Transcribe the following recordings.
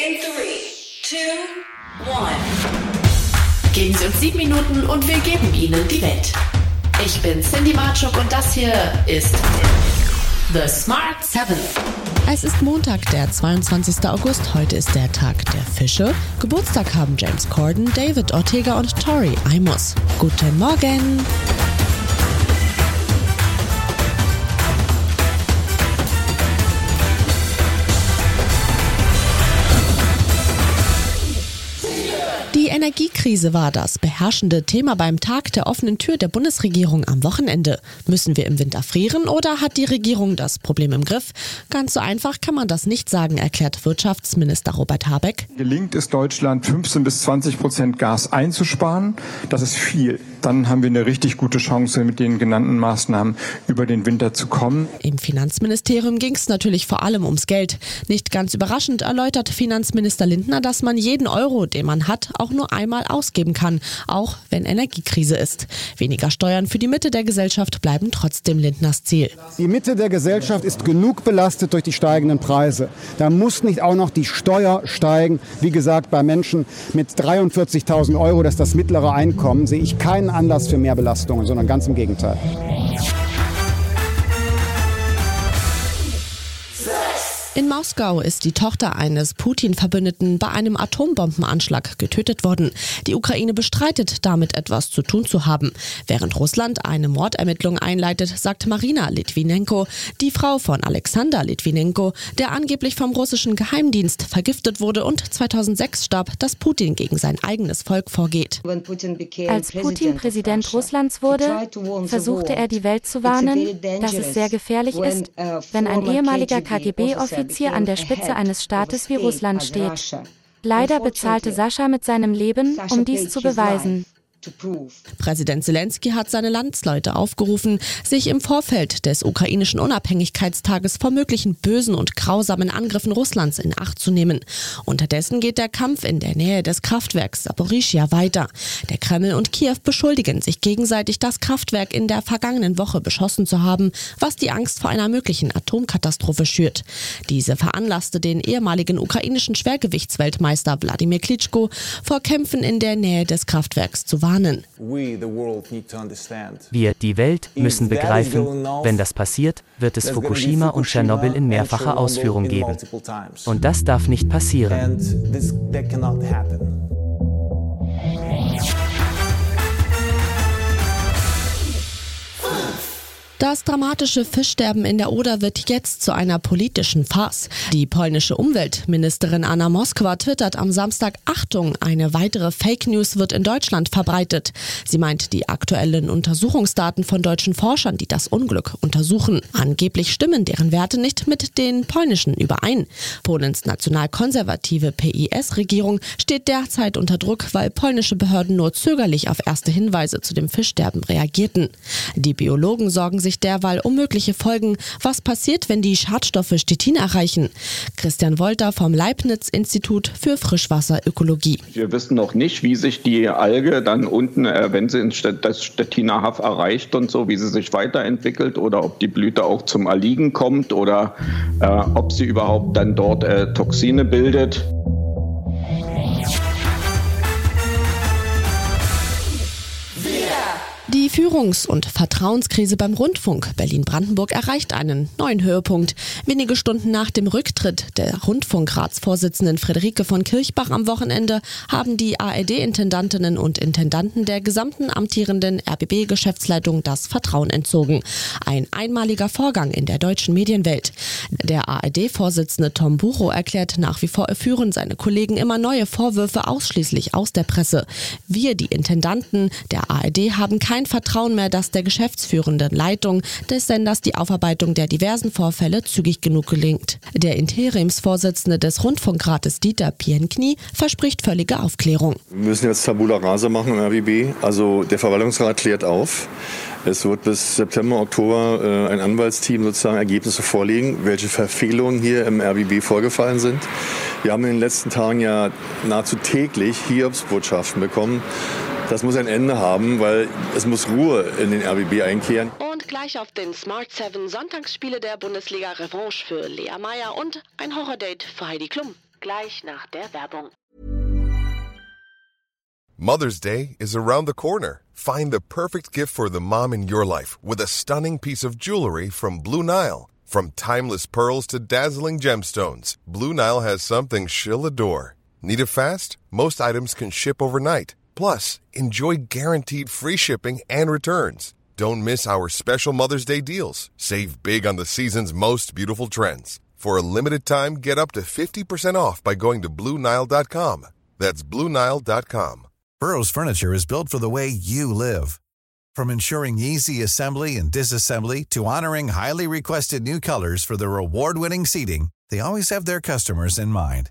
In three, two, one. Geben Sie uns sieben Minuten und wir geben Ihnen die Welt. Ich bin Cindy Marchuk und das hier ist The Smart 7. Es ist Montag, der 22. August. Heute ist der Tag der Fische. Geburtstag haben James Corden, David Ortega und Tori Amos. Guten Morgen! Energiekrise war das beherrschende Thema beim Tag der offenen Tür der Bundesregierung am Wochenende. Müssen wir im Winter frieren oder hat die Regierung das Problem im Griff? Ganz so einfach kann man das nicht sagen, erklärt Wirtschaftsminister Robert Habeck. Gelingt es Deutschland 15 bis 20 Prozent Gas einzusparen, das ist viel. Dann haben wir eine richtig gute Chance, mit den genannten Maßnahmen über den Winter zu kommen. Im Finanzministerium ging es natürlich vor allem ums Geld. Nicht ganz überraschend erläutert Finanzminister Lindner, dass man jeden Euro, den man hat, auch nur einmal ausgeben kann, auch wenn Energiekrise ist. Weniger Steuern für die Mitte der Gesellschaft bleiben trotzdem Lindners Ziel. Die Mitte der Gesellschaft ist genug belastet durch die steigenden Preise. Da muss nicht auch noch die Steuer steigen. Wie gesagt, bei Menschen mit 43.000 Euro, das ist das mittlere Einkommen, sehe ich keinen Anlass für mehr Belastungen, sondern ganz im Gegenteil. Moskau ist die Tochter eines Putin-Verbündeten bei einem Atombombenanschlag getötet worden. Die Ukraine bestreitet, damit etwas zu tun zu haben. Während Russland eine Mordermittlung einleitet, sagt Marina Litvinenko, die Frau von Alexander Litvinenko, der angeblich vom russischen Geheimdienst vergiftet wurde und 2006 starb, dass Putin gegen sein eigenes Volk vorgeht. Als Putin Präsident Russlands wurde, versuchte er die Welt zu warnen, dass es sehr gefährlich ist, wenn ein ehemaliger KGB-Offizier an der Spitze eines Staates wie Russland steht. Leider bezahlte Sascha mit seinem Leben, um dies zu beweisen. Präsident Zelensky hat seine Landsleute aufgerufen, sich im Vorfeld des ukrainischen Unabhängigkeitstages vor möglichen bösen und grausamen Angriffen Russlands in Acht zu nehmen. Unterdessen geht der Kampf in der Nähe des Kraftwerks Saporischia weiter. Der Kreml und Kiew beschuldigen sich gegenseitig, das Kraftwerk in der vergangenen Woche beschossen zu haben, was die Angst vor einer möglichen Atomkatastrophe schürt. Diese veranlasste den ehemaligen ukrainischen Schwergewichtsweltmeister Wladimir Klitschko vor Kämpfen in der Nähe des Kraftwerks zu warnen. Wir, die Welt, müssen begreifen, wenn das passiert, wird es Fukushima und Tschernobyl in mehrfacher Ausführung geben. Und das darf nicht passieren. Das dramatische Fischsterben in der Oder wird jetzt zu einer politischen Farce. Die polnische Umweltministerin Anna Moskwa twittert am Samstag Achtung, eine weitere Fake News wird in Deutschland verbreitet. Sie meint die aktuellen Untersuchungsdaten von deutschen Forschern, die das Unglück untersuchen. Angeblich stimmen deren Werte nicht mit den polnischen überein. Polens nationalkonservative PIS-Regierung steht derzeit unter Druck, weil polnische Behörden nur zögerlich auf erste Hinweise zu dem Fischsterben reagierten. Die Biologen sorgen sich derweil um mögliche Folgen. Was passiert, wenn die Schadstoffe Stettin erreichen? Christian Wolter vom Leibniz-Institut für Frischwasserökologie. Wir wissen noch nicht, wie sich die Alge dann unten, äh, wenn sie das Stettiner Haff erreicht und so, wie sie sich weiterentwickelt oder ob die Blüte auch zum Erliegen kommt oder äh, ob sie überhaupt dann dort äh, Toxine bildet. Die Führungs- und Vertrauenskrise beim Rundfunk Berlin-Brandenburg erreicht einen neuen Höhepunkt. Wenige Stunden nach dem Rücktritt der Rundfunkratsvorsitzenden Friederike von Kirchbach am Wochenende haben die ARD-Intendantinnen und Intendanten der gesamten amtierenden RBB-Geschäftsleitung das Vertrauen entzogen. Ein einmaliger Vorgang in der deutschen Medienwelt. Der ARD-Vorsitzende Tom Bucho erklärt nach wie vor, er führen seine Kollegen immer neue Vorwürfe ausschließlich aus der Presse. Wir, die Intendanten der ARD, haben kein Vertrauen mehr, dass der geschäftsführenden Leitung des Senders die Aufarbeitung der diversen Vorfälle zügig genug gelingt. Der Interimsvorsitzende des Rundfunkrates Dieter Pienknie verspricht völlige Aufklärung. Wir müssen jetzt Tabula Rasa machen im RBB. Also der Verwaltungsrat klärt auf. Es wird bis September, Oktober äh, ein Anwaltsteam sozusagen Ergebnisse vorlegen, welche Verfehlungen hier im RBB vorgefallen sind. Wir haben in den letzten Tagen ja nahezu täglich Hiobsbotschaften bekommen. Das muss ein Ende haben, weil es muss Ruhe in den RBB einkehren. Und gleich auf den Smart 7 Sonntagsspiele der Bundesliga Revanche für Lea Meyer und ein Horror-Date für Heidi Klum. Gleich nach der Werbung. Mother's Day is around the corner. Find the perfect gift for the mom in your life with a stunning piece of jewelry from Blue Nile. From timeless pearls to dazzling gemstones, Blue Nile has something she'll adore. Need it fast? Most items can ship overnight. Plus, enjoy guaranteed free shipping and returns. Don't miss our special Mother's Day deals. Save big on the season's most beautiful trends. For a limited time, get up to 50% off by going to BlueNile.com. That's BlueNile.com. Burrow's furniture is built for the way you live. From ensuring easy assembly and disassembly to honoring highly requested new colors for their award-winning seating, they always have their customers in mind.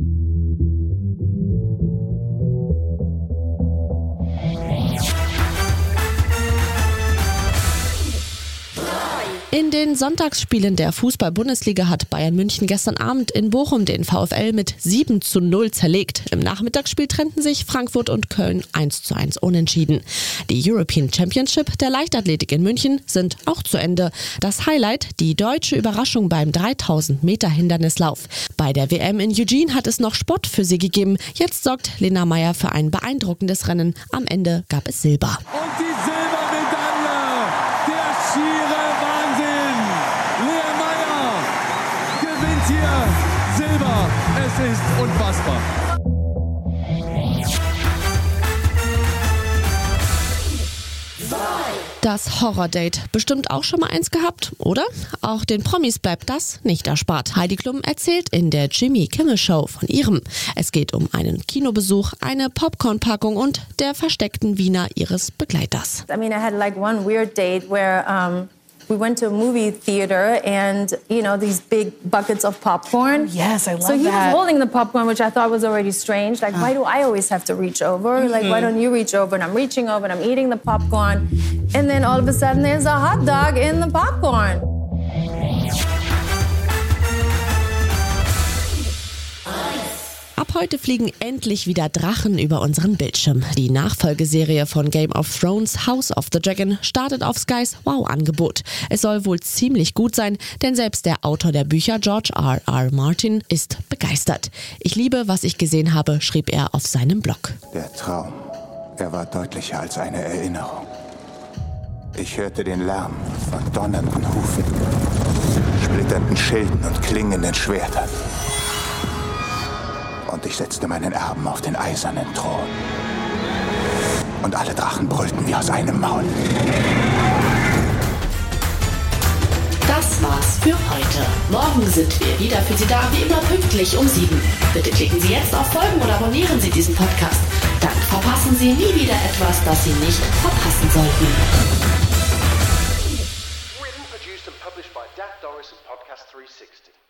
thank you In den Sonntagsspielen der Fußball-Bundesliga hat Bayern München gestern Abend in Bochum den VfL mit 7 zu 0 zerlegt. Im Nachmittagsspiel trennten sich Frankfurt und Köln 1 zu 1 unentschieden. Die European Championship der Leichtathletik in München sind auch zu Ende. Das Highlight, die deutsche Überraschung beim 3000 Meter Hindernislauf. Bei der WM in Eugene hat es noch Sport für sie gegeben. Jetzt sorgt Lena Meyer für ein beeindruckendes Rennen. Am Ende gab es Silber. Und die Silbermedaille, Es ist unfassbar. Das Horror-Date. Bestimmt auch schon mal eins gehabt, oder? Auch den Promis bleibt das nicht erspart. Heidi Klum erzählt in der Jimmy Kimmel Show von ihrem. Es geht um einen Kinobesuch, eine Popcornpackung und der versteckten Wiener ihres Begleiters. I mean, I had like one weird date where um, we went to a movie theater and, you know, these big buckets of popcorn. Oh, yes, I love So he that. was holding the popcorn, which I thought was already strange. Like, why uh. do I always have to reach over? Like, why mm-hmm. don't you reach over? And I'm reaching over and I'm eating the popcorn. And then all of a sudden, there's a hot dog in the popcorn. Heute fliegen endlich wieder Drachen über unseren Bildschirm. Die Nachfolgeserie von Game of Thrones House of the Dragon startet auf Skys Wow-Angebot. Es soll wohl ziemlich gut sein, denn selbst der Autor der Bücher George R. R. Martin ist begeistert. Ich liebe, was ich gesehen habe, schrieb er auf seinem Blog. Der Traum, er war deutlicher als eine Erinnerung. Ich hörte den Lärm von donnernden Hufen, splitternden Schilden und klingenden Schwertern. Und ich setzte meinen Erben auf den eisernen Thron. Und alle Drachen brüllten wie aus einem Maul. Das war's für heute. Morgen sind wir wieder für Sie da, wie immer pünktlich um sieben. Bitte klicken Sie jetzt auf Folgen oder abonnieren Sie diesen Podcast. Dann verpassen Sie nie wieder etwas, das Sie nicht verpassen sollten. Written, produced and published by Dak Doris and Podcast 360.